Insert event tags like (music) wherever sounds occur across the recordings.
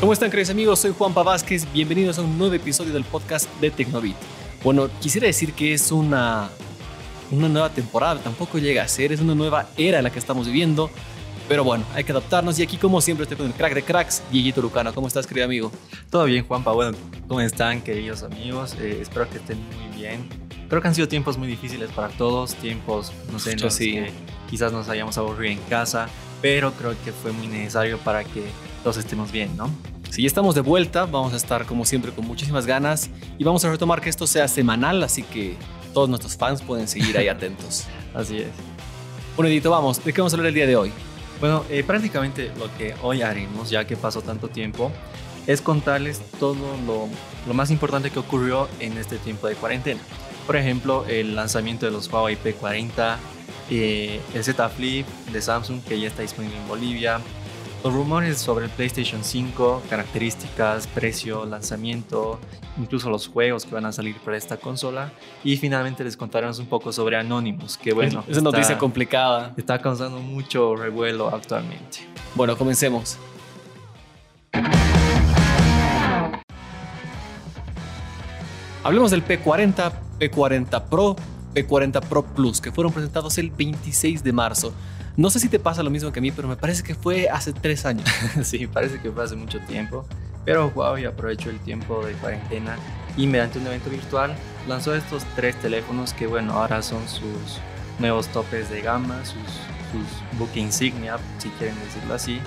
¿Cómo están, queridos amigos? Soy Juan Vázquez. Bienvenidos a un nuevo episodio del podcast de Tecnobit. Bueno, quisiera decir que es una, una nueva temporada, tampoco llega a ser, es una nueva era en la que estamos viviendo. Pero bueno, hay que adaptarnos y aquí como siempre estoy con el crack de cracks, Dieguito Lucano. ¿Cómo estás, querido amigo? Todo bien, Juanpa. Bueno, ¿cómo están, queridos amigos? Eh, espero que estén muy bien. Creo que han sido tiempos muy difíciles para todos, tiempos, no sé, en los sí. que quizás nos hayamos aburrido en casa, pero creo que fue muy necesario para que todos estemos bien, ¿no? Si ya estamos de vuelta, vamos a estar como siempre con muchísimas ganas y vamos a retomar que esto sea semanal, así que todos nuestros fans pueden seguir ahí (laughs) atentos. Así es. Bueno, Edito, vamos, ¿de qué vamos a hablar el día de hoy? Bueno, eh, prácticamente lo que hoy haremos, ya que pasó tanto tiempo, es contarles todo lo, lo más importante que ocurrió en este tiempo de cuarentena. Por ejemplo, el lanzamiento de los Huawei P40, eh, el Z Flip de Samsung que ya está disponible en Bolivia, los rumores sobre el PlayStation 5, características, precio, lanzamiento, incluso los juegos que van a salir para esta consola. Y finalmente les contaremos un poco sobre Anonymous, que bueno, es una noticia complicada. está causando mucho revuelo actualmente. Bueno, comencemos. Hablemos del P40, P40 Pro, P40 Pro Plus, que fueron presentados el 26 de marzo. No sé si te pasa lo mismo que a mí, pero me parece que fue hace tres años. (laughs) sí, parece que fue hace mucho tiempo, pero Huawei aprovechó el tiempo de cuarentena y mediante un evento virtual lanzó estos tres teléfonos que bueno, ahora son sus nuevos topes de gama, sus, sus book insignia, si quieren decirlo así.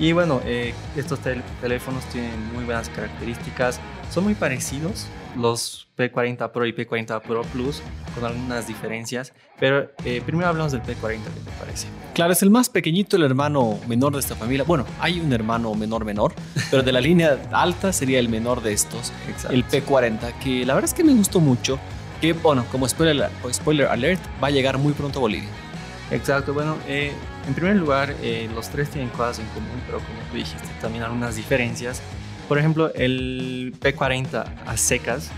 Y bueno, eh, estos tel- teléfonos tienen muy buenas características, son muy parecidos los P40 Pro y P40 Pro Plus con algunas diferencias, pero eh, primero hablamos del P40, ¿qué te parece? Claro, es el más pequeñito, el hermano menor de esta familia. Bueno, hay un hermano menor menor, pero de la (laughs) línea alta sería el menor de estos, Exacto. el P40, que la verdad es que me gustó mucho. Que bueno, como spoiler, spoiler alert, va a llegar muy pronto a Bolivia. Exacto, bueno, eh, en primer lugar, eh, los tres tienen cosas en común, pero como tú dijiste, también algunas diferencias. Por ejemplo, el P40 a secas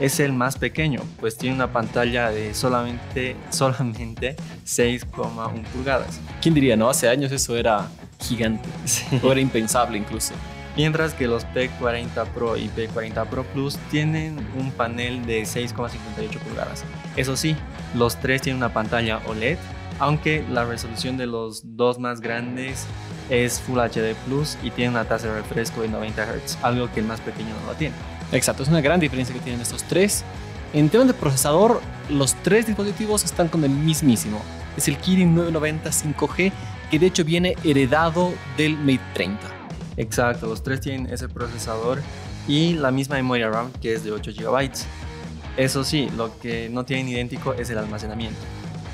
es el más pequeño, pues tiene una pantalla de solamente, (laughs) solamente 6,1 pulgadas. ¿Quién diría, no? Hace años eso era gigante, o era impensable incluso. Mientras que los P40 Pro y P40 Pro Plus tienen un panel de 6,58 pulgadas. Eso sí, los tres tienen una pantalla OLED, aunque la resolución de los dos más grandes es Full HD Plus y tiene una tasa de refresco de 90 Hz, algo que el más pequeño no lo tiene. Exacto, es una gran diferencia que tienen estos tres. En temas de procesador, los tres dispositivos están con el mismísimo. Es el Kirin 990 5G, que de hecho viene heredado del Mate 30. Exacto, los tres tienen ese procesador y la misma memoria RAM que es de 8 GB. Eso sí, lo que no tienen idéntico es el almacenamiento.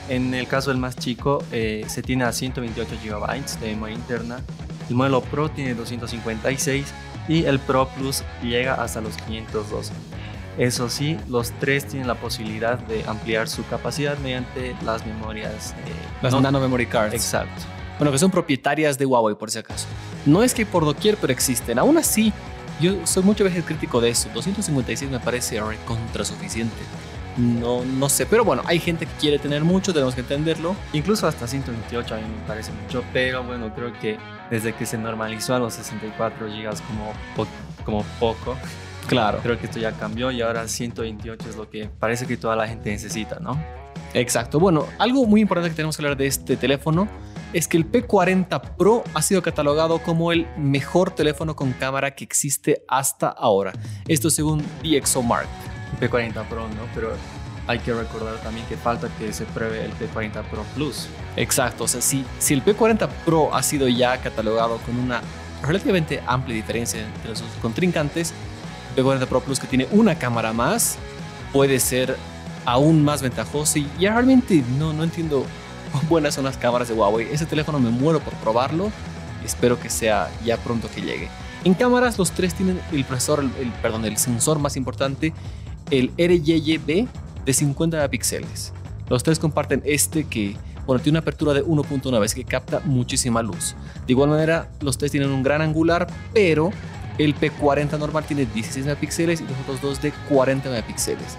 En el caso del más chico, eh, se tiene a 128 GB de memoria interna. El modelo Pro tiene 256 y el Pro Plus llega hasta los 512. Eso sí, los tres tienen la posibilidad de ampliar su capacidad mediante las memorias. eh, Las no- Nano Memory Cards. Exacto. Bueno, que son propietarias de Huawei, por si acaso. No es que por doquier, pero existen. Aún así, yo soy muchas veces crítico de eso. 256 me parece recontra suficiente. No, no sé, pero bueno, hay gente que quiere tener mucho, tenemos que entenderlo. Incluso hasta 128 a mí me parece mucho, pero bueno, creo que desde que se normalizó a los 64 GB como, po- como poco, Claro. creo que esto ya cambió y ahora 128 es lo que parece que toda la gente necesita, ¿no? Exacto. Bueno, algo muy importante que tenemos que hablar de este teléfono es que el P40 Pro ha sido catalogado como el mejor teléfono con cámara que existe hasta ahora. Esto según DxOMark. P40 Pro, ¿no? Pero hay que recordar también que falta que se pruebe el P40 Pro Plus. Exacto, o sea, si, si el P40 Pro ha sido ya catalogado con una relativamente amplia diferencia entre sus contrincantes, el P40 Pro Plus que tiene una cámara más puede ser aún más ventajoso y ya realmente no, no entiendo buenas son las cámaras de Huawei. Ese teléfono me muero por probarlo y espero que sea ya pronto que llegue. En cámaras los tres tienen el procesador, el, el- perdón, el sensor más importante, el RYYB de 50 megapíxeles. Los tres comparten este que bueno, tiene una apertura de 1.9, así que capta muchísima luz. De igual manera, los tres tienen un gran angular, pero el P40 normal tiene 16 megapíxeles y los otros dos de 40 megapíxeles.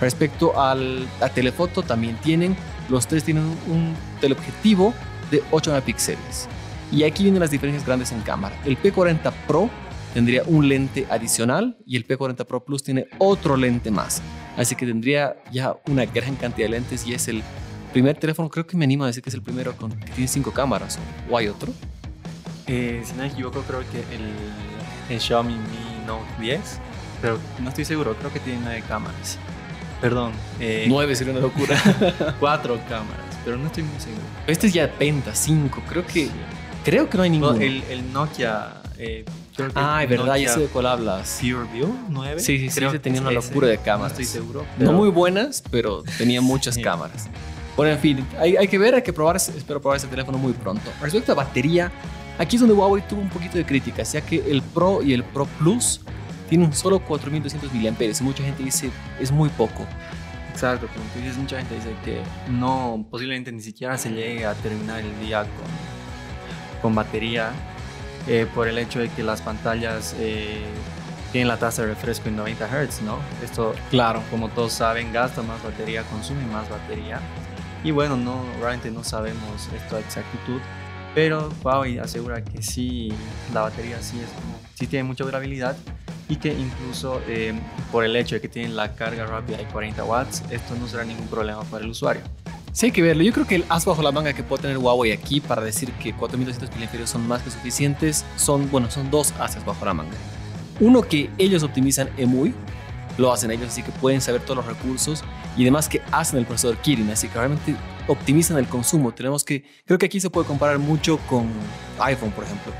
Respecto al, a telefoto, también tienen, los tres tienen un teleobjetivo de 8 megapíxeles. Y aquí vienen las diferencias grandes en cámara. El P40 Pro tendría un lente adicional y el P40 Pro Plus tiene otro lente más. Así que tendría ya una gran cantidad de lentes y es el primer teléfono, creo que me animo a decir que es el primero con, que tiene cinco cámaras. ¿O hay otro? Eh, si no me equivoco, creo que el, el Xiaomi Mi Note 10, pero no estoy seguro, creo que tiene nueve cámaras. Perdón. Eh, nueve sería una locura. (laughs) cuatro cámaras, pero no estoy muy seguro. Este es ya Penta, 5, creo que... Creo que no hay ninguno. el, el, Nokia... Eh, ah, es verdad, ya sé de cuál hablas. PureView 9. Sí, sí, sí, creo tenía una locura de cámaras. No estoy seguro. No muy buenas, pero tenía muchas cámaras. Bueno, en fin, hay, hay, que ver, hay que probar, espero probar ese teléfono muy pronto. Respecto a batería, aquí es donde Huawei tuvo un poquito de críticas, ya que el Pro y el Pro Plus tienen solo 4200 mAh y mucha gente dice es muy poco. Exacto, como tú dices, mucha gente dice que no, posiblemente ni siquiera se llegue a terminar el día con, con batería eh, por el hecho de que las pantallas eh, tienen la tasa de refresco en 90 Hz, ¿no? Esto, claro, como todos saben, gasta más batería, consume más batería. Y bueno, no, realmente no sabemos esto a exactitud, pero Huawei asegura que sí, la batería sí, es sí tiene mucha durabilidad y que incluso eh, por el hecho de que tienen la carga rápida de 40 watts, esto no será ningún problema para el usuario. Sí, hay que verlo. Yo creo que el as bajo la manga que puede tener Huawei aquí para decir que 4200 mAh son más que suficientes son, bueno, son dos ases bajo la manga. Uno que ellos optimizan EMUI, lo hacen ellos, así que pueden saber todos los recursos y además que hacen el procesador Kirin, así que realmente optimizan el consumo. Tenemos que, creo que aquí se puede comparar mucho con iPhone, por ejemplo.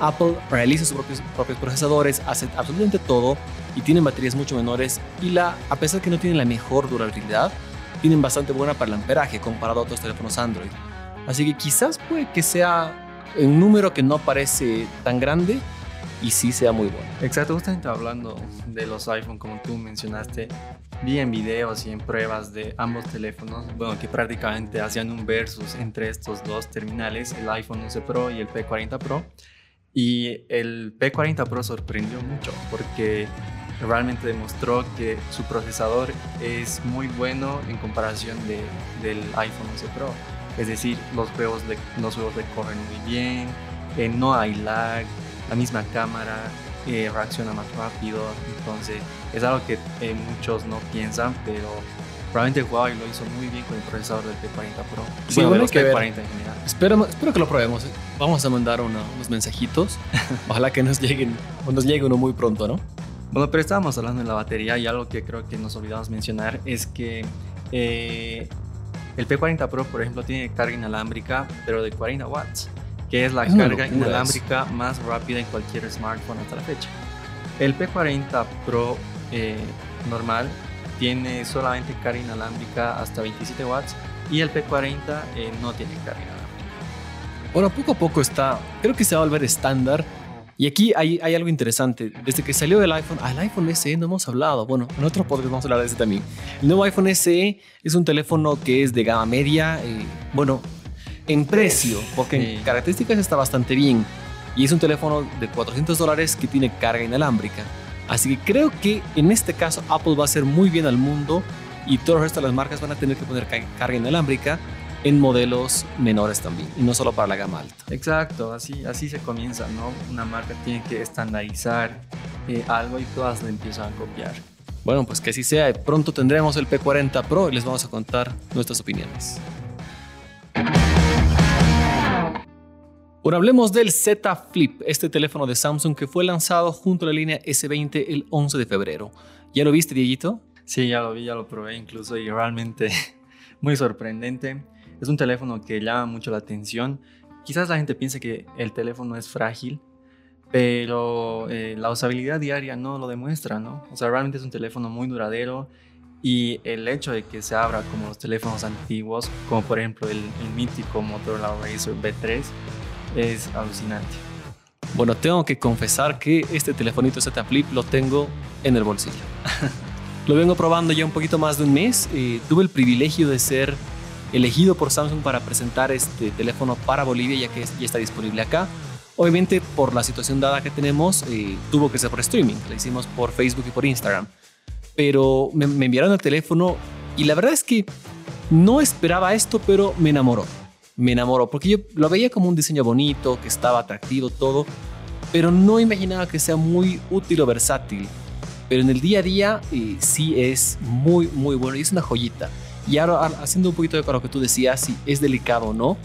Apple realiza sus propios, propios procesadores, hace absolutamente todo y tienen baterías mucho menores y la, a pesar que no tienen la mejor durabilidad, tienen bastante buena para el amperaje comparado a otros teléfonos Android. Así que quizás puede que sea un número que no parece tan grande y sí sea muy bueno. Exacto, justamente hablando de los iPhone como tú mencionaste, vi en videos y en pruebas de ambos teléfonos, bueno, que prácticamente hacían un versus entre estos dos terminales, el iPhone 11 Pro y el P40 Pro. Y el P40 Pro sorprendió mucho porque realmente demostró que su procesador es muy bueno en comparación de, del iPhone 11 Pro. Es decir, los juegos, le, los juegos le corren muy bien, eh, no hay lag, la misma cámara eh, reacciona más rápido. Entonces, es algo que eh, muchos no piensan, pero probablemente Huawei lo hizo muy bien con el procesador del P40 Pro. Sí, bueno, los P40 en general. Espero, espero que lo probemos. Vamos a mandar unos mensajitos. (laughs) Ojalá que nos lleguen, o nos llegue uno muy pronto, ¿no? Bueno, pero estábamos hablando de la batería y algo que creo que nos olvidamos mencionar es que eh, el P40 Pro, por ejemplo, tiene carga inalámbrica, pero de 40 watts, que es la carga inalámbrica más rápida en cualquier smartphone hasta la fecha. El P40 Pro eh, normal tiene solamente carga inalámbrica hasta 27 watts y el P40 eh, no tiene carga inalámbrica. Bueno, poco a poco está, creo que se va a volver estándar y aquí hay, hay, algo interesante. Desde que salió el iPhone, al iPhone SE no hemos hablado. Bueno, en otro podcast vamos a hablar de ese también. El nuevo iPhone SE es un teléfono que es de gama media. Eh, bueno, en precio, porque en características está bastante bien. Y es un teléfono de 400 dólares que tiene carga inalámbrica. Así que creo que en este caso Apple va a hacer muy bien al mundo y todo el resto de las marcas van a tener que poner carga inalámbrica en modelos menores también, y no solo para la gama alta. Exacto, así, así se comienza, ¿no? Una marca tiene que estandarizar eh, algo y todas lo empiezan a copiar. Bueno, pues que así sea. Pronto tendremos el P40 Pro y les vamos a contar nuestras opiniones. Bueno, hablemos del Z Flip, este teléfono de Samsung que fue lanzado junto a la línea S20 el 11 de febrero. ¿Ya lo viste, Dieguito? Sí, ya lo vi, ya lo probé incluso y realmente (laughs) muy sorprendente. Es un teléfono que llama mucho la atención. Quizás la gente piense que el teléfono es frágil, pero eh, la usabilidad diaria no lo demuestra, ¿no? O sea, realmente es un teléfono muy duradero y el hecho de que se abra como los teléfonos antiguos, como por ejemplo el, el mítico Motorola Razr B3, es alucinante. Bueno, tengo que confesar que este telefonito Z Flip lo tengo en el bolsillo. (laughs) lo vengo probando ya un poquito más de un mes. y tuve el privilegio de ser elegido por Samsung para presentar este teléfono para Bolivia, ya que ya está disponible acá. Obviamente, por la situación dada que tenemos, eh, tuvo que ser por streaming. Lo hicimos por Facebook y por Instagram. Pero me, me enviaron el teléfono y la verdad es que no esperaba esto, pero me enamoró. Me enamoró porque yo lo veía como un diseño bonito, que estaba atractivo, todo. pero no imaginaba que sea muy útil o versátil. Pero en el día a día eh, sí es muy, muy bueno y es una joyita. Y ahora haciendo un poquito de lo que tú decías, si es delicado o no,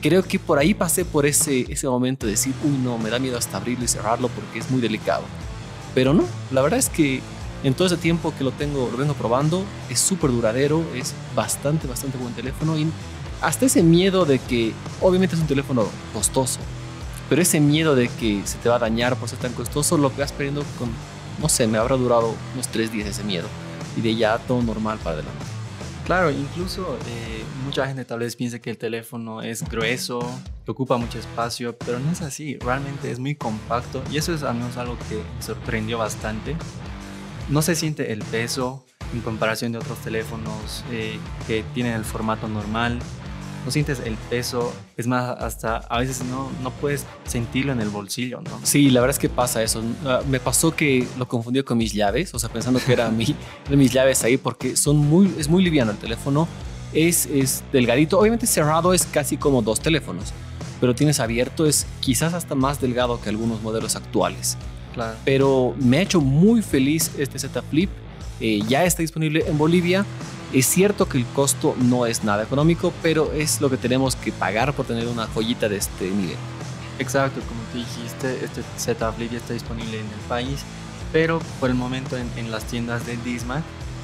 creo que por ahí pasé por ese, ese momento de decir, uy, no, me da miedo hasta abrirlo y cerrarlo porque es muy delicado. Pero no, la verdad es que en todo ese tiempo que lo tengo, lo vengo probando, es súper duradero, es bastante, bastante buen teléfono y hasta ese miedo de que, obviamente es un teléfono costoso, pero ese miedo de que se te va a dañar por ser tan costoso, lo que vas perdiendo con, no sé, me habrá durado unos tres días ese miedo y de ya todo normal para adelante. Claro, incluso eh, mucha gente tal vez piense que el teléfono es grueso, que ocupa mucho espacio, pero no es así, realmente es muy compacto y eso es al menos algo que me sorprendió bastante. No se siente el peso en comparación de otros teléfonos eh, que tienen el formato normal no sientes el peso, es más, hasta a veces no, no puedes sentirlo en el bolsillo, ¿no? Sí, la verdad es que pasa eso. Ah, me pasó que lo confundió con mis llaves, o sea, pensando que era mi, (laughs) mis llaves ahí, porque son muy, es muy liviano el teléfono, es, es delgadito, obviamente cerrado es casi como dos teléfonos, pero tienes abierto, es quizás hasta más delgado que algunos modelos actuales. Claro. Pero me ha hecho muy feliz este Z Flip. Eh, ya está disponible en Bolivia. Es cierto que el costo no es nada económico, pero es lo que tenemos que pagar por tener una joyita de este nivel. Exacto, como tú dijiste, este Z Flip ya está disponible en el país, pero por el momento en, las tiendas de Disma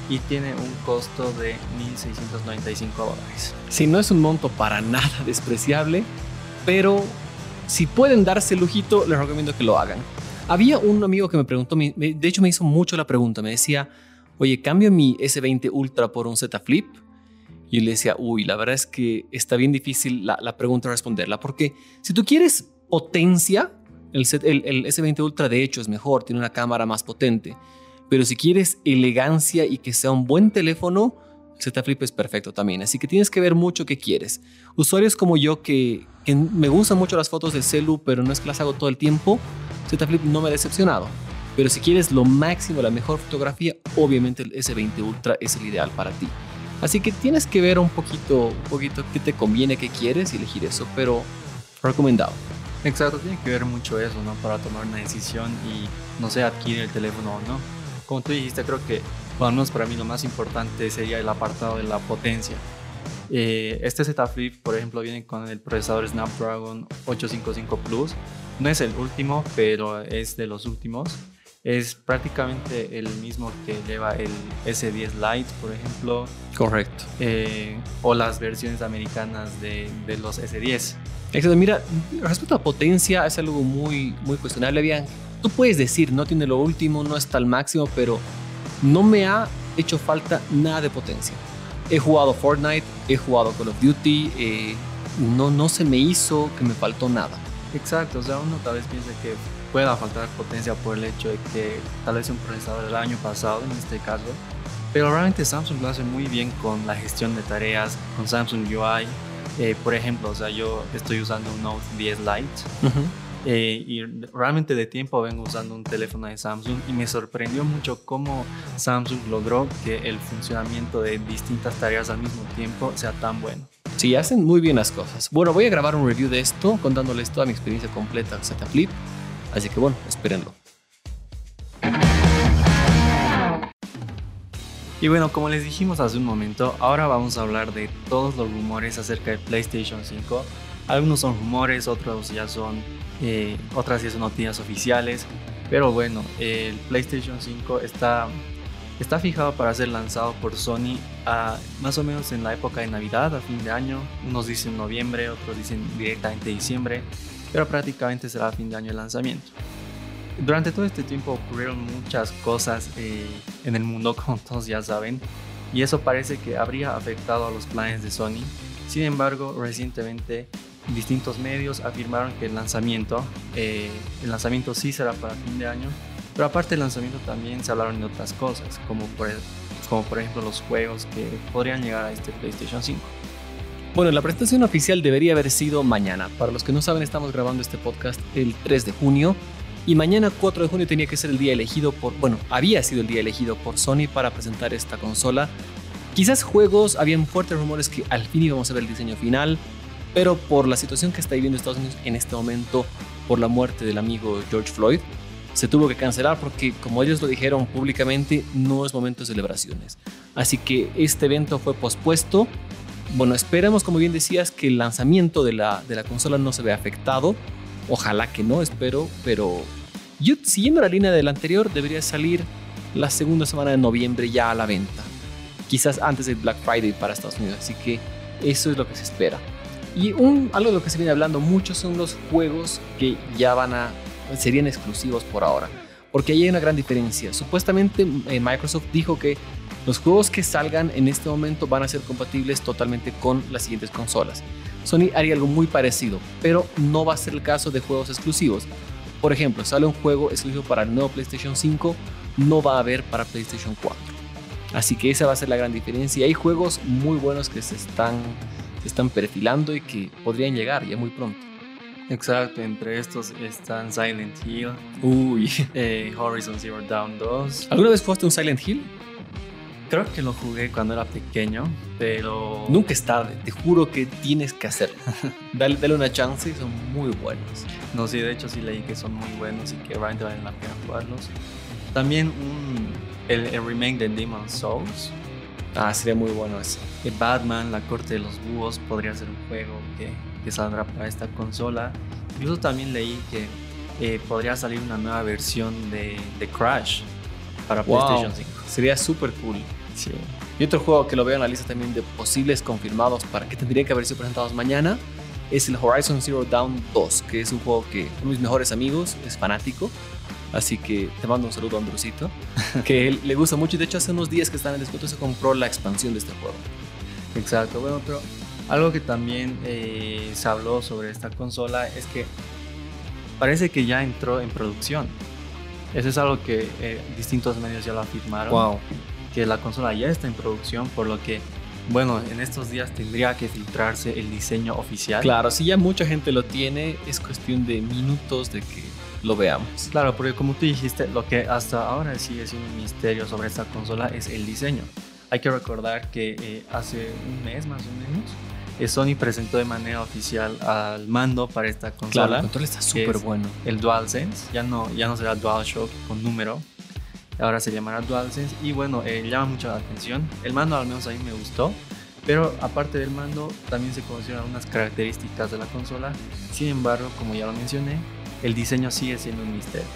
y tiene un costo de 1.695 dólares. Si no es un monto para nada (laughs) despreciable, pero si pueden darse el lujito, les recomiendo que lo hagan. Había un amigo que me preguntó, de hecho me hizo mucho la pregunta, me decía, oye, cambio mi S20 Ultra por un Z Flip. Y le decía, uy, la verdad es que está bien difícil la, la pregunta responderla, porque si tú quieres potencia, el, el, S20 Ultra de hecho es mejor, tiene una cámara más potente, pero si quieres elegancia y que sea un buen teléfono, el Z Flip es perfecto también, así que tienes que ver mucho qué quieres. Usuarios como yo que, que me gustan mucho las fotos del celu, pero no es que las hago todo el tiempo, Z Flip no me ha decepcionado. Pero si quieres lo máximo, la mejor fotografía, obviamente el S20 Ultra es el ideal para ti. Así que tienes que ver un poquito, un poquito qué te conviene, qué quieres y elegir eso, pero recomendado. Exacto, tiene que ver mucho eso, ¿no? Para tomar una decisión y, no sé, adquirir el teléfono o no. Como tú dijiste, creo que, al menos para mí lo más importante sería el apartado de la potencia. Eh, este Z Flip, por ejemplo, viene con el procesador Snapdragon 855 Plus. No es el último, pero es de los últimos es prácticamente el mismo que lleva el S10 Lite, por ejemplo. Correcto. Eh, o las versiones americanas de, de, los S10. Exacto. Mira, respecto a potencia, es algo muy, muy cuestionable. Bien, tú puedes decir, no tiene lo último, no está al máximo, pero no me ha hecho falta nada de potencia. He jugado Fortnite, he jugado Call of Duty, eh, no, no se me hizo que me faltó nada. Exacto, o sea, uno tal vez piensa que pueda faltar potencia por el hecho de que tal vez un procesador del año pasado, en este caso, pero realmente Samsung lo hace muy bien con la gestión de tareas, con Samsung UI. Eh, por ejemplo, o sea, yo estoy usando un Note 10 Lite eh, y realmente de tiempo vengo usando un teléfono de Samsung y me sorprendió mucho cómo Samsung logró que el funcionamiento de distintas tareas al mismo tiempo sea tan bueno. Sí, hacen muy bien las cosas. Bueno, voy a grabar un review de esto contándoles toda mi experiencia completa con Z Flip. Así que bueno, espérenlo. Y bueno, como les dijimos hace un momento, ahora vamos a hablar de todos los rumores acerca de PlayStation 5. Algunos son rumores, otros ya son, eh, otras ya son noticias oficiales. Pero bueno, el PlayStation 5 está, está fijado para ser lanzado por Sony a, más o menos en la época de Navidad, a fin de año. Unos dicen noviembre, otros dicen directamente diciembre pero prácticamente será fin de año el lanzamiento. Durante todo este tiempo ocurrieron muchas cosas eh, en el mundo, (laughs) como todos ya saben, y eso parece que habría afectado a los planes de Sony. Sin embargo, recientemente distintos medios afirmaron que el lanzamiento, eh, el lanzamiento sí será para fin de año, pero aparte del lanzamiento también se hablaron de otras cosas, como por, como por ejemplo los juegos que podrían llegar a este PlayStation 5. Bueno, la presentación oficial debería haber sido mañana. Para los que no saben, estamos grabando este podcast el 3 de junio. Y mañana 4 de junio tenía que ser el día elegido por, bueno, había sido el día elegido por Sony para presentar esta consola. Quizás juegos, habían fuertes rumores que al fin íbamos a ver el diseño final, pero por la situación que está viviendo Estados Unidos en este momento, por la muerte del amigo George Floyd, se tuvo que cancelar porque, como ellos lo dijeron públicamente, no es momento de celebraciones. Así que este evento fue pospuesto. Bueno, esperemos, como bien decías, que el lanzamiento de la, de la consola no se vea afectado. Ojalá que no, espero, pero yo, siguiendo la línea del anterior, debería salir la segunda semana de noviembre ya a la venta. Quizás antes del Black Friday para Estados Unidos. Así que eso es lo que se espera. Y un, algo de lo que se viene hablando mucho son los juegos que ya van a serían exclusivos por ahora. Porque ahí hay una gran diferencia. Supuestamente eh, Microsoft dijo que los juegos que salgan en este momento van a ser compatibles totalmente con las siguientes consolas. Sony haría algo muy parecido, pero no va a ser el caso de juegos exclusivos. Por ejemplo, sale un juego exclusivo para el nuevo PlayStation 5, no va a haber para PlayStation 4. Así que esa va a ser la gran diferencia. Y hay juegos muy buenos que se están, se están perfilando y que podrían llegar ya muy pronto. Exacto, entre estos están Silent Hill, Uy. (laughs) eh, Horizon Zero Dawn 2. ¿Alguna vez fuiste un Silent Hill? Creo que lo jugué cuando era pequeño, pero... Nunca es tarde, te juro que tienes que hacerlo. (laughs) dale, dale una chance y son muy buenos. No, sí, de hecho sí leí que son muy buenos y que realmente valen la pena jugarlos. También un, el, el remake de Demon's Souls. Ah, sería muy bueno eso. De Batman, La Corte de los Búhos, podría ser un juego que, que saldrá para esta consola. Incluso también leí que eh, podría salir una nueva versión de, de Crash para Wow. PlayStation 5. Sería súper cool. Sí. Y otro juego que lo veo en la lista también de posibles confirmados para que tendrían que haber sido presentados mañana es el Horizon Zero Dawn 2, que es un juego que uno de mis mejores amigos es fanático. Así que te mando un saludo a Andrusito, (laughs) que él le gusta mucho. De hecho, hace unos días que está en el descuento se compró la expansión de este juego. Exacto, bueno, pero algo que también eh, se habló sobre esta consola es que parece que ya entró en producción. Eso es algo que eh, distintos medios ya lo afirmaron, que la consola ya está en producción, por lo que, bueno, en estos días tendría que filtrarse el diseño oficial. Claro, si ya mucha gente lo tiene, es cuestión de minutos de que lo veamos. Claro, porque como tú dijiste, lo que hasta ahora sigue siendo un misterio sobre esta consola es el diseño. Hay que recordar que eh, hace un mes más o menos, Sony presentó de manera oficial al mando para esta Claro, consola. el control está súper bueno. El DualSense, ya no, ya no será DualShock con número, ahora se llamará DualSense y bueno, eh, llama mucho la atención. El mando al menos a mí me gustó, pero aparte del mando también se conocieron algunas características de la consola. Sin embargo, como ya lo mencioné, el diseño sigue siendo un misterio.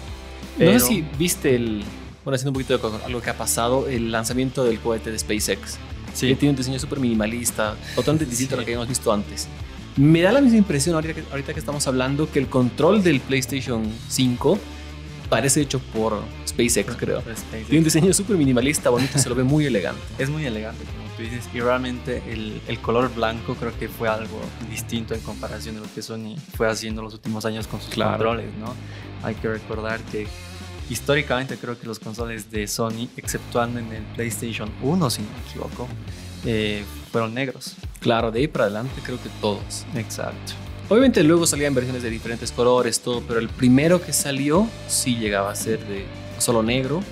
No sé si viste el. Bueno, haciendo un poquito de algo que ha pasado, el lanzamiento del cohete de SpaceX. Sí. Que tiene un diseño súper minimalista, totalmente distinto a lo que habíamos visto antes. Me da la misma impresión ahorita que, ahorita que estamos hablando que el control del PlayStation 5 parece hecho por SpaceX, creo. Por SpaceX. Tiene un diseño súper minimalista, bonito, se lo ve muy elegante. (laughs) Es muy elegante, como tú dices, y realmente el, el color blanco creo que fue algo distinto en comparación de lo que Sony fue haciendo los últimos años con sus Claro. controles, ¿no? Hay que recordar que históricamente creo que los consoles de Sony, exceptuando en el PlayStation 1, si no me equivoco, eh, fueron negros. Claro, de ahí para adelante creo que todos. Exacto. Obviamente luego salían versiones de diferentes colores, todo, pero el primero que salió sí llegaba a ser de solo negro.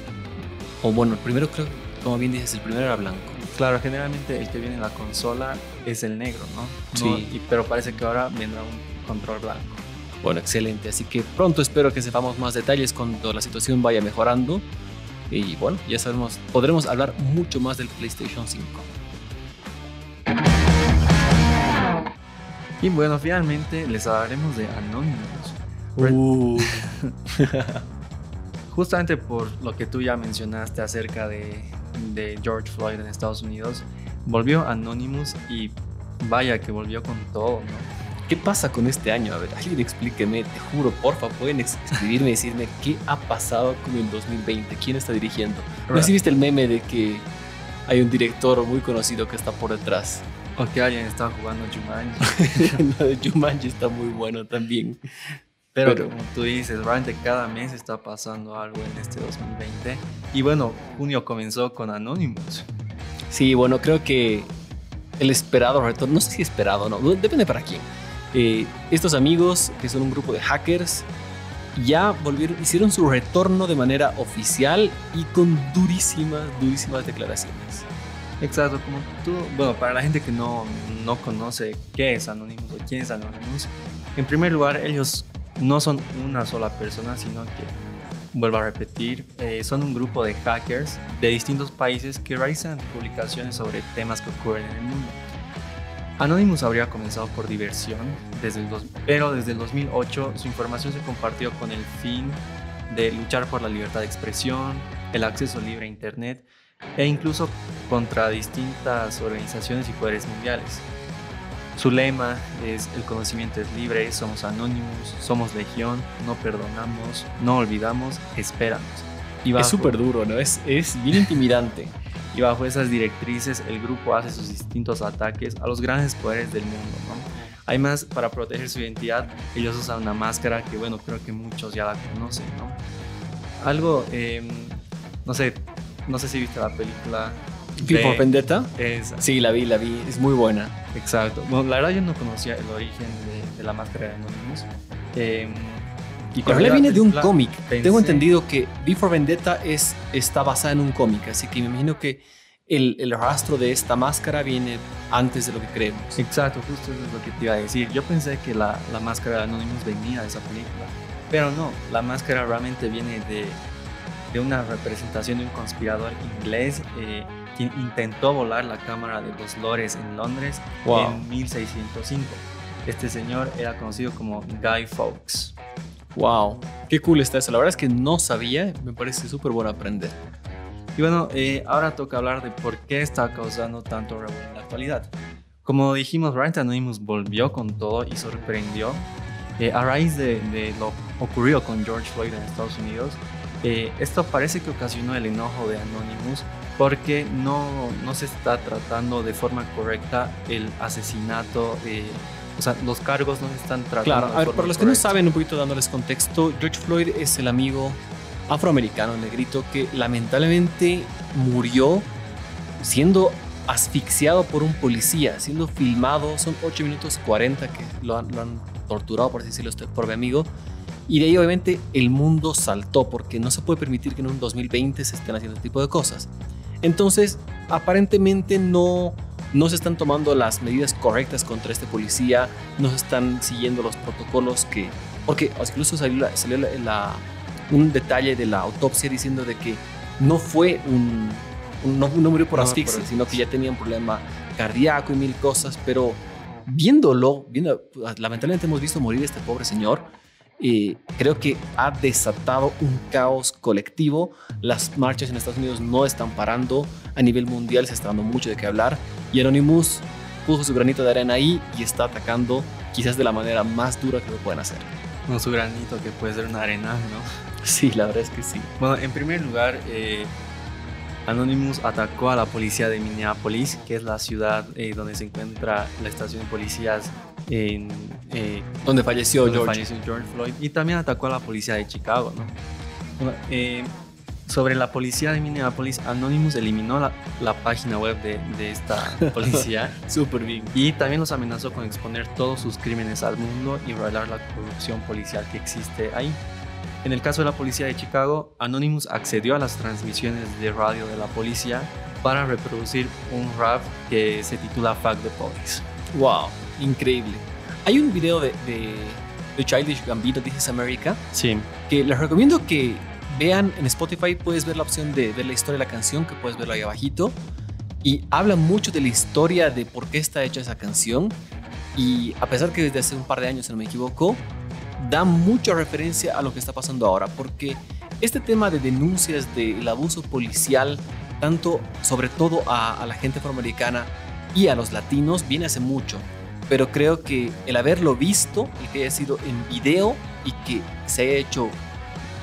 O bueno, el primero creo, como bien dices, el primero era blanco. Claro, generalmente el que viene en la consola es el negro, ¿no? Sí. No- y- pero parece que ahora vendrá un control blanco. Bueno, excelente. Así que pronto espero que sepamos más detalles cuando la situación vaya mejorando. Y bueno, ya sabemos, podremos hablar mucho más del PlayStation 5. Y bueno, finalmente les hablaremos de Anonymous. Uh, (laughs) Justamente por lo que tú ya mencionaste acerca de, de George Floyd en Estados Unidos, volvió Anonymous y vaya que volvió con todo, ¿no? ¿Qué pasa con este año? A ver, alguien explíqueme, te juro, porfa, pueden escribirme y decirme qué ha pasado con el 2020, quién está dirigiendo. No si viste el meme de que hay un director muy conocido que está por detrás. O que alguien está jugando Jumanji. (laughs) Jumanji está muy bueno también. Pero, Pero- como tú dices, realmente cada mes está pasando algo en este 2020. Y bueno, junio comenzó con Anonymous. Sí, bueno, creo que el esperado retorno, no sé si esperado o no, depende para quién. Eh, estos amigos, que son un grupo de hackers, ya volvieron, hicieron su retorno de manera oficial y con durísimas, durísimas declaraciones. Exacto, como tú, bueno, para la gente que no, no conoce qué es Anonymous o quién es Anonymous, en primer lugar ellos no son una sola persona, sino que, vuelvo a repetir, eh, son un grupo de hackers de distintos países que realizan publicaciones sobre temas que ocurren en el mundo. Anonymous habría comenzado por diversión, desde el dos, pero desde el 2008 su información se compartió con el fin de luchar por la libertad de expresión, el acceso libre a Internet e incluso contra distintas organizaciones y poderes mundiales. Su lema es el conocimiento es libre, somos anónimos, somos legión, no perdonamos, no olvidamos, esperamos. Y es súper duro, ¿no? Es, es bien intimidante. (laughs) Y bajo esas directrices el grupo hace sus distintos ataques a los grandes poderes del mundo, ¿no? Además, para proteger su identidad, ellos usan una máscara que, bueno, creo que muchos ya la conocen, ¿no? Algo, em, no sé, no sé si viste la película. ¿Tipo Vendetta? Esa. Sí, la vi, la vi, es muy buena. Exacto. Bueno, la verdad yo no conocía el origen de, la máscara de Anonymous. Eh, y Pero le viene de un cómic. Tengo entendido que Before Vendetta es, está basada en un cómic, así que me imagino que el, el, rastro de esta máscara viene antes de lo que creemos. Exacto, justo eso es lo que te iba a decir. Yo pensé que la, la máscara de Anonymous venía de esa película, pero no, la máscara realmente viene de, de una representación de un conspirador inglés eh, quien intentó volar la Cámara de los Lores en Londres en 1605. Este señor era conocido como Guy Fawkes. Wow, qué cool está eso. La verdad es que no sabía, me parece súper bueno aprender. Y bueno, eh, ahora toca hablar de por qué está causando tanto revuelo en la actualidad. Como dijimos, Ryan Anonymous volvió con todo y sorprendió. Eh, a raíz de, de, lo ocurrido con George Floyd en Estados Unidos, eh, esto parece que ocasionó el enojo de Anonymous porque no, no se está tratando de forma correcta el asesinato. O sea, los cargos no se están tratando. Claro, a ver, para los que no saben, un poquito dándoles contexto, George Floyd es el amigo afroamericano negrito que lamentablemente murió siendo asfixiado por un policía, siendo filmado. Son 8 minutos 40 que lo han, lo han torturado, por así decirlo, este pobre amigo. Y de ahí obviamente el mundo saltó porque no se puede permitir que en un 2020 se estén haciendo este tipo de cosas. Entonces, aparentemente no, no se están tomando las medidas correctas contra este policía, no se están siguiendo los protocolos que... Porque incluso salió, salió la, un detalle de la autopsia diciendo de que no fue un... no, murió por asfixia, sino que ya tenía un problema cardíaco y mil cosas, pero viéndolo, viendo, lamentablemente hemos visto morir a este pobre señor, eh, creo que ha desatado un caos colectivo. Las marchas en Estados Unidos no están parando. A nivel mundial se está dando mucho de qué hablar. Y Anonymous puso su granito de arena ahí y está atacando quizás de la manera más dura que lo pueden hacer. No, su granito que puede ser una arena, ¿no? Sí, la verdad es que sí. Bueno, en primer lugar, eh, Anonymous atacó a la policía de Minneapolis, que es la ciudad eh, donde se encuentra la estación de policías en, eh, donde, falleció, George. George Floyd y también atacó a la policía de Chicago. ¿no? Eh, sobre la policía de Minneapolis, Anonymous eliminó la, la página web de, de esta (laughs) policía. Súper bien. Y también los amenazó con exponer todos sus crímenes al mundo y revelar la corrupción policial que existe ahí. En el caso de la policía de Chicago, Anonymous accedió a las transmisiones de radio de la policía para reproducir un rap que se titula Fuck the Police. ¡Wow! increíble. Hay un video de, de, Childish Gambino, This America, sí. que les recomiendo que vean en Spotify, puedes ver la opción de ver la historia de la canción, que puedes verlo ahí abajito, y habla mucho de la historia de por qué está hecha esa canción, y a pesar que desde hace un par de años, si no me equivoco, da mucha referencia a lo que está pasando ahora, porque este tema de denuncias del abuso policial, tanto sobre todo a, a la gente afroamericana y a los latinos, viene hace mucho pero creo que el haberlo visto, y que haya sido en video y que se haya hecho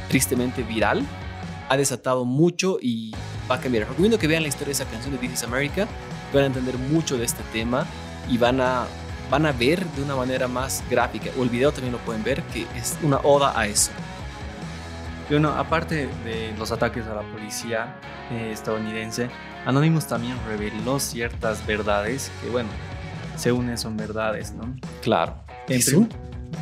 tristemente viral, ha desatado mucho y va a cambiar. Recomiendo que vean la historia de esa canción de This is America, van a entender mucho de este tema y van a, van a ver de una manera más gráfica, o el video también lo pueden ver, que es una oda a eso. Y bueno, aparte de los ataques a la policía eh, estadounidense, Anonymous también reveló ciertas verdades que, bueno, según son verdades, ¿no? Claro. Es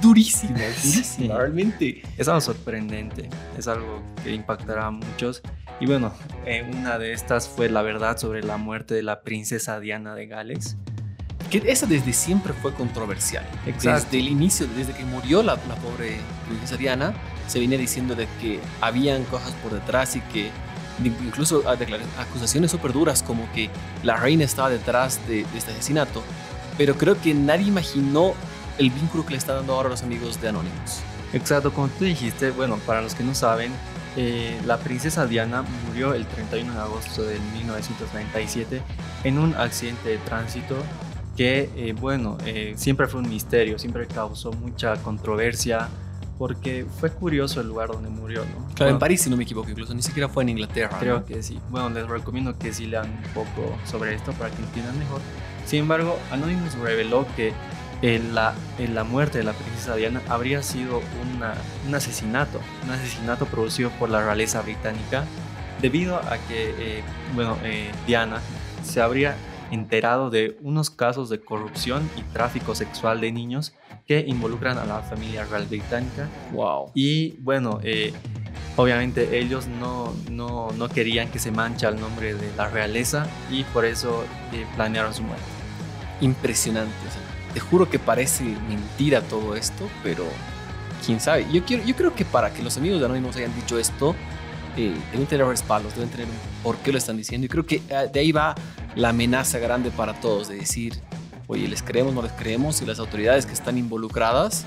durísimo, durísimo, realmente. Es algo sorprendente, es algo que impactará a muchos. Y bueno, eh, una de estas fue la verdad sobre la muerte de la princesa Diana de Gales. que esa desde siempre fue controversial. Exacto. Desde el inicio, desde que murió la, la pobre princesa Diana, se venía diciendo de que habían cosas por detrás y que incluso acusaciones súper duras como que la reina estaba detrás de, de, este asesinato. Pero creo que nadie imaginó el vínculo que le está dando ahora a los amigos de Anonymous. Exacto, como tú dijiste, bueno, para los que no saben, eh, la princesa Diana murió el 31 de agosto de 1997 en un accidente de tránsito que, eh, bueno, eh, siempre fue un misterio, siempre causó mucha controversia porque fue curioso el lugar donde murió, ¿no? Claro, Bueno, en París, si no me equivoco, incluso ni siquiera fue en Inglaterra. Creo ¿no? que sí. Bueno, les recomiendo que sí lean un poco sobre esto para que entiendan mejor. Sin embargo, Anonymous reveló que eh, la, eh, la muerte de la princesa Diana habría sido una- un asesinato, un asesinato producido por la realeza británica debido a que, eh, bueno, eh, Diana se habría enterado de unos casos de corrupción y tráfico sexual de niños que involucran a la familia real británica Wow. y bueno, eh, obviamente ellos no, no, no querían que se mancha el nombre de la realeza y por eso planearon su muerte. Impresionante. o sea, te juro que parece mentira todo esto, pero quién sabe. Yo, quiero, yo creo que para que los amigos de Anonymous hayan dicho esto, eh, deben tener respaldos, deben tener por qué lo están diciendo. Y creo que eh, de ahí va la amenaza grande para todos, de decir, oye, les creemos, no les creemos, y las autoridades que están involucradas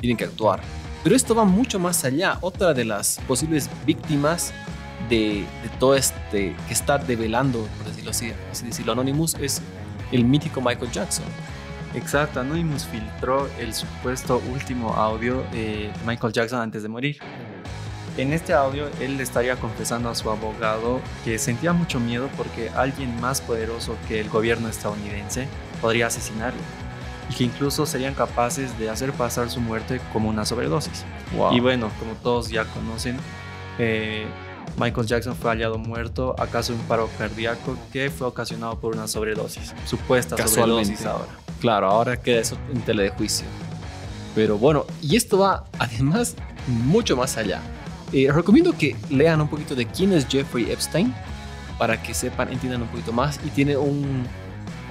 tienen que actuar. Pero esto va mucho más allá. Otra de las posibles víctimas de, de todo este que está develando, por decirlo así, así decirlo, Anonymous, es el mítico Michael Jackson. Exacto, Anonymous filtró el supuesto último audio de Michael Jackson antes de morir. En este audio él le estaría confesando a su abogado que sentía mucho miedo porque alguien más poderoso que el gobierno estadounidense podría asesinarlo y que incluso serían capaces de hacer pasar su muerte como una sobredosis. Wow. Y bueno, como todos ya conocen, eh, Michael Jackson fue hallado muerto a causa de un paro cardíaco que fue ocasionado por una sobredosis, supuesta Casualmente. sobredosis ahora. Claro, ahora queda eso en tela de juicio. Pero bueno, y esto va además mucho más allá. Eh, recomiendo que lean un poquito de quién es Jeffrey Epstein para que sepan, entiendan un poquito más. Y tiene un,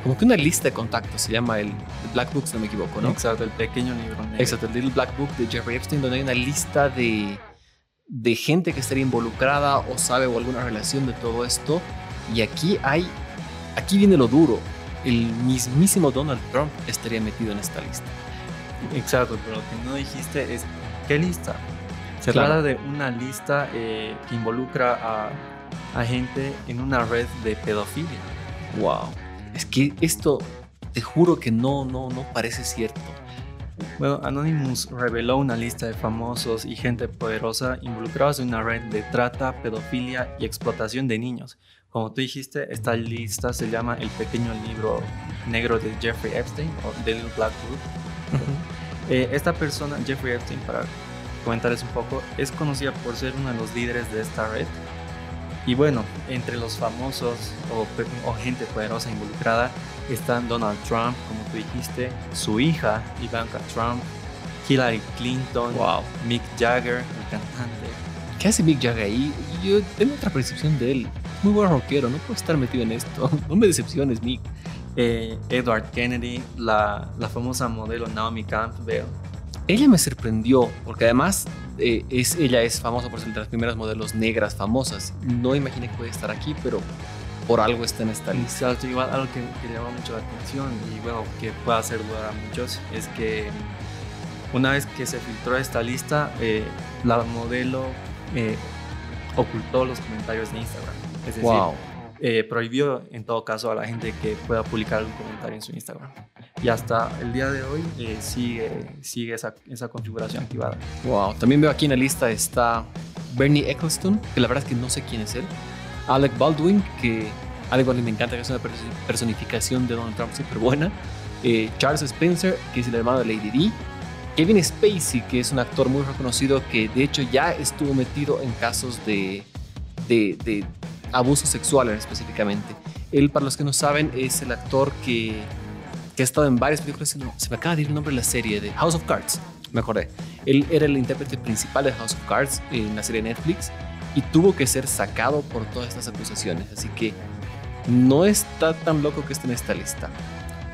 como que una lista de contactos, se llama el, el Black Book, si no me equivoco, ¿no? Exacto, el pequeño libro negro. Exacto, el Little Black Book de Jeffrey Epstein, donde hay una lista de, de gente que estaría involucrada o sabe o alguna relación de todo esto. Y aquí hay, aquí viene lo duro. El mismísimo Donald Trump estaría metido en esta lista. Exacto, pero lo que no dijiste es ¿qué lista? Se Claro. trata de una lista eh, que involucra a, a gente en una red de pedofilia. Wow. Es que esto, te juro que no, no, no parece cierto. Bueno, Anonymous reveló una lista de famosos y gente poderosa involucrados en una red de trata, pedofilia y explotación de niños. Como tú dijiste, esta lista se llama El pequeño libro negro de Jeffrey Epstein o The Little Black Book. Eh, esta persona, Jeffrey Epstein, para comentarles un poco, es conocida por ser uno de los líderes de esta red. Y bueno, entre los famosos o, gente poderosa involucrada están Donald Trump, como tú dijiste, su hija Ivanka Trump, Hillary Clinton, Wow. Mick Jagger, el cantante. ¿Qué hace Mick Jagger ahí? Yo tengo otra percepción de él. Muy buen rockero, no puede estar metido en esto. (laughs) No me decepciones, Mick. eh, Edward Kennedy, la, la famosa modelo Naomi Campbell. Ella me sorprendió, porque además eh, es, ella es famosa por ser de las primeras modelos negras famosas. No imaginé que puede estar aquí, pero por algo está en esta lista. Exacto, igual algo que, que llama mucho la atención y bueno, que puede hacer dudar a muchos es que una vez que se filtró esta lista, eh, la modelo eh, ocultó los comentarios de Instagram. Es decir, Wow. eh, prohibió en todo caso a la gente que pueda publicar algún comentario en su Instagram. Y hasta el día de hoy eh, sigue, sigue esa, esa configuración activada. Wow. También veo aquí en la lista está Bernie Eccleston, que la verdad es que no sé quién es él. Alec Baldwin, que Alec Baldwin me encanta, que es una perso- personificación de Donald Trump súper buena. Eh, Charles Spencer, que es el hermano de Lady D. Kevin Spacey, que es un actor muy reconocido que de hecho ya estuvo metido en casos de, de, de abuso sexual específicamente. Él, para los que no saben, es el actor que, que ha estado en varias películas. Me- Se me acaba de ir el nombre de la serie de House of Cards. Me acordé. Él era el intérprete principal de House of Cards en la serie Netflix y tuvo que ser sacado por todas estas acusaciones. Así que no está tan loco que esté en esta lista.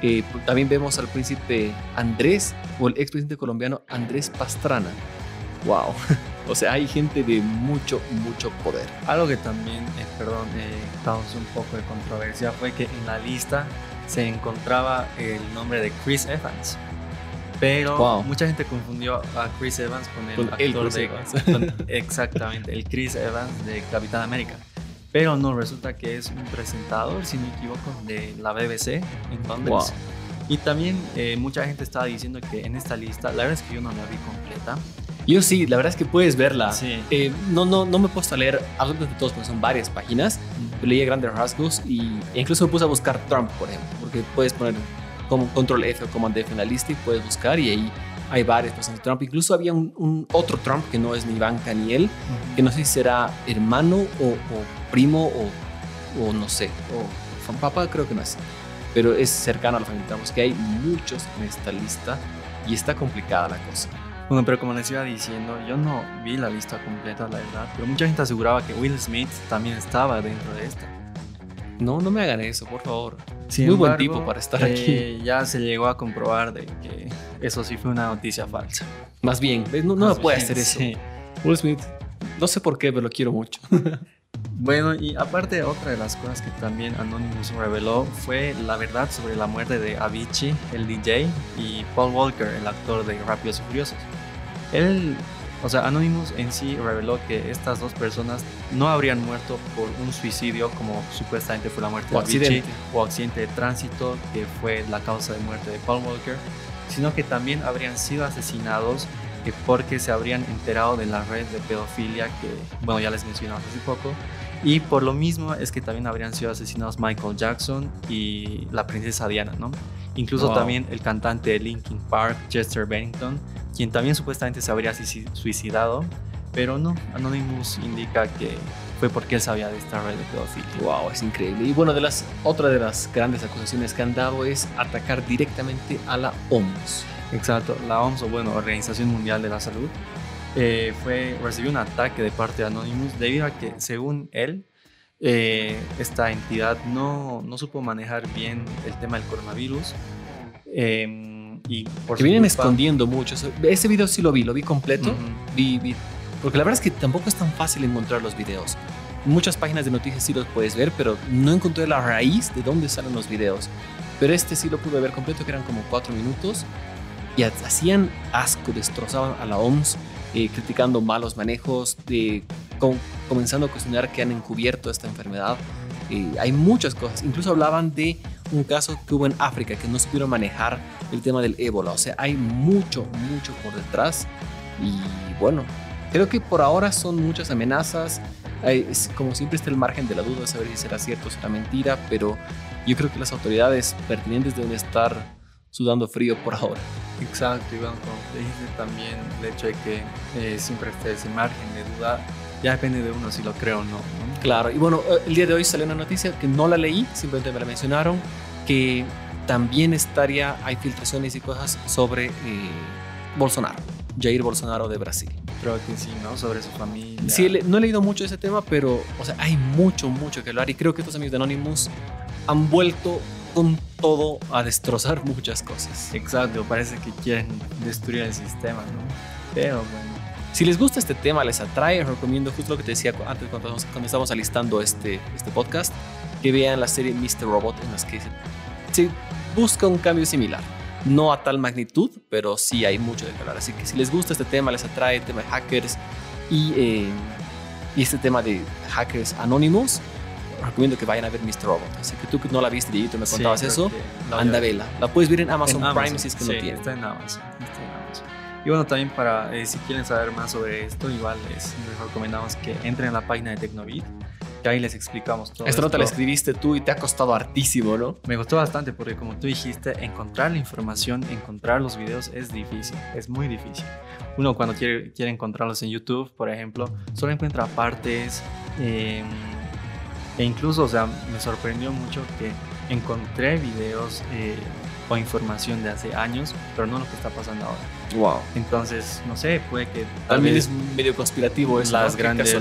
Eh, también vemos al príncipe Andrés o el expresidente colombiano Andrés Pastrana. ¡Wow! (laughs) o sea, hay gente de mucho, mucho poder. Algo que también, eh, perdón, eh, causó un poco de controversia fue que en la lista se encontraba el nombre de Chris Evans. Pero mucha gente confundió a Chris Evans con el actor de, Evans. (laughs) exactamente, el Chris Evans de Capitán América. Pero no, resulta que es un presentador, si no me equivoco, de la BBC en Londres. Y también eh, mucha gente estaba diciendo que en esta lista, la verdad es que yo no la vi completa. Yo sí, la verdad es que puedes verla. Sí. Eh, no, no, no me he puesto a leer absolutamente todos, porque son varias páginas. Leí grandes rasgos y, e incluso me puse a buscar Trump, por ejemplo, porque puedes poner como control F o command F en la lista y puedes buscar y ahí hay varias personas de Trump. Incluso había un, otro Trump que no es ni Ivanka ni él, que no sé si será hermano o, primo o, o, no sé, o papá, creo que no es. Pero es cercano a la familia Trump. que hay muchos en esta lista y está complicada la cosa. Bueno, pero como les iba diciendo, yo no vi la lista completa, la verdad. Pero mucha gente aseguraba que Will Smith también estaba dentro de esta. No, no me hagan eso, por favor. Muy buen tipo para estar aquí. Eh, ya se llegó a comprobar de que eso sí fue una noticia falsa. Más bien, no, no puede hacer eso. Will Smith, no sé por qué, pero lo quiero mucho. (laughs) bueno, y aparte, otra de las cosas que también Anonymous reveló fue la verdad sobre la muerte de Avicii, el DJ, y Paul Walker, el actor de Rápidos y Furiosos. Él o sea, Anonymous en sí reveló que estas dos personas no habrían muerto por un suicidio como supuestamente fue la muerte o de accidente. o accidente de tránsito que fue la causa de muerte de Paul Walker, sino que también habrían sido asesinados porque se habrían enterado de la red de pedofilia que, bueno, ya les mencionamos hace poco. Y por lo mismo es que también habrían sido asesinados Michael Jackson y la princesa Diana, ¿no? Incluso también el cantante de Linkin Park, Chester Bennington, quien también supuestamente se habría suicidado, pero no, Anonymous indica que fue porque él sabía de esta red de pedofilia. Wow, es increíble. Y bueno, de las, otra de las grandes acusaciones que han dado es atacar directamente a la OMS. Exacto, la OMS, o bueno, Organización Mundial de la Salud, eh, fue, recibió un ataque de parte de Anonymous debido a que, según él, eh, esta entidad no, no, supo manejar bien el tema del coronavirus. Eh, y que vienen escondiendo mucho. Ese video sí lo vi, lo vi completo. porque la verdad es que tampoco es tan fácil encontrar los videos. Muchas páginas de noticias sí los puedes ver, pero no encontré la raíz de dónde salen los videos. Pero este sí lo pude ver completo, que eran como cuatro minutos. Y hacían asco, destrozaban a la OMS, eh, criticando malos manejos, de, comenzando a cuestionar que han encubierto esta enfermedad. Eh, hay muchas cosas. Incluso hablaban de un caso que hubo en África que no supieron manejar el tema del ébola. O sea, hay mucho, mucho por detrás. Y bueno, creo que por ahora son muchas amenazas. como siempre está el margen de la duda de saber si será cierto o será mentira, pero yo creo que las autoridades pertinentes deben estar sudando frío por ahora. Exacto, Iván, como te dije también, el hecho de que eh, siempre esté ese margen de duda, ya depende de uno si lo creo o no, no. Claro, y bueno, el día de hoy salió una noticia que no la leí, simplemente me la mencionaron, que también estaría, hay filtraciones y cosas sobre eh, Bolsonaro, Jair Bolsonaro de Brasil. Creo que sí, ¿no? Sobre su familia. Sí, no he leído mucho ese tema, pero, o sea, hay mucho, mucho que hablar y creo que estos amigos de Anonymous han vuelto con todo a destrozar (laughs) muchas cosas. Exacto, parece que quieren destruir el sistema, ¿no? Pero bueno. Si les gusta este tema, les atrae, recomiendo justo lo que te decía antes cuando, cuando estábamos alistando este, este podcast, que vean la serie Mr. Robot en las que se busca un cambio similar. No a tal magnitud, pero sí hay mucho de hablar. Así que si les gusta este tema, les atrae el tema de hackers y, eh, y este tema de hackers anónimos, recomiendo que vayan a ver Mr. Robot. Así que tú que no la viste, y tú me contabas eso, anda vela. La puedes ver en Amazon, Prime si es que no tiene. Está en Amazon. Está en Amazon. Y bueno, también para, eh, si quieren saber más sobre esto, igual les, les recomendamos que entren en la página de Tecnovit que ahí les explicamos todo. Esta nota la escribiste tú y te ha costado hartísimo, ¿no? Me costó bastante porque como tú dijiste, encontrar la información, encontrar los videos es difícil, es muy difícil. Uno cuando quiere, quiere encontrarlos en YouTube, por ejemplo, solo encuentra partes em, e incluso, o sea, me sorprendió mucho que encontré videos eh, o información de hace años, pero no lo que está pasando ahora. Wow. Entonces, no sé, puede que también es medio conspirativo eso, las grandes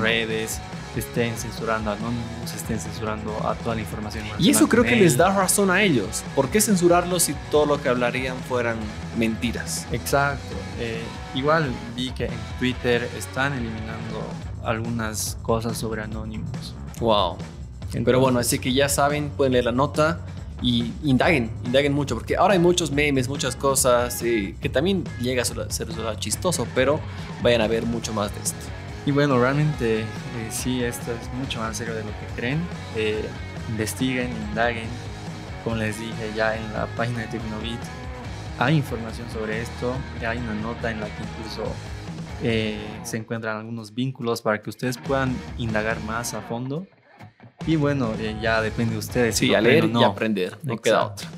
redes estén censurando a Anonymous, estén censurando a toda la información. Y eso creo que les da razón a ellos. ¿Por qué censurarlos si todo lo que hablarían fueran mentiras? Exacto. Eh, igual vi que en Twitter están eliminando algunas cosas sobre Anonymous. Wow. Pero bueno, así que ya saben, pueden leer la nota y indaguen, indaguen mucho, porque ahora hay muchos memes, muchas cosas eh, que también llega a ser ser chistoso, pero vayan a ver mucho más de esto. Y bueno, realmente eh, sí, esto es mucho más serio de lo que creen. Eh, investiguen, indaguen. Como les dije ya en la página de Tecnobit, hay información sobre esto. Hay una nota en la que incluso eh, se encuentran algunos vínculos para que ustedes puedan indagar más a fondo. Y bueno, eh, ya depende de ustedes. si Sí, lo a leer no. y aprender, no queda otra.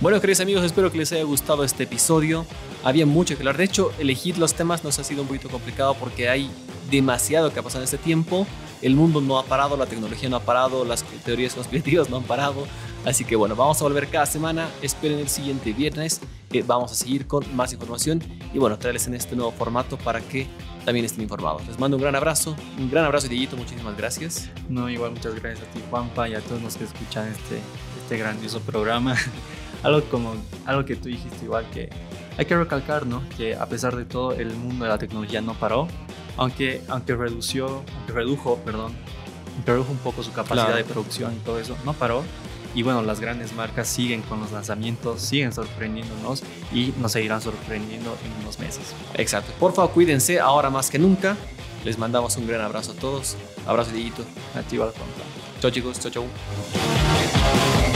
Bueno, queridos amigos, espero que les haya gustado este episodio. Había mucho que hablar. De hecho, elegir los temas nos ha sido un poquito complicado porque hay demasiado que ha pasado en este tiempo. El mundo no ha parado, la tecnología no ha parado, las teorías conspirativas no han parado. Así que bueno, vamos a volver cada semana. Esperen el siguiente viernes. que vamos a seguir con más información y bueno, traerles en este nuevo formato para que también estén informados. Les mando un gran abrazo, un gran abrazo, Dieguito. Muchísimas gracias. No, igual muchas gracias a ti, Juanpa, y a todos los que escuchan este, este grandioso programa. (laughs) algo como algo que tú dijiste igual que hay que recalcar, ¿no? Que a pesar de todo el mundo de la tecnología no paró, aunque aunque redució, aunque redujo, perdón, redujo un poco su capacidad Claro. de producción y todo eso, no paró. Y bueno, las grandes marcas siguen con los lanzamientos, siguen sorprendiéndonos y nos seguirán sorprendiendo en unos meses. Exacto. Por favor, cuídense ahora más que nunca. Les mandamos un gran abrazo a todos. Abrazo, Dieguito. A ti, igual, Juanpa. Chao, chicos. Chao, chao.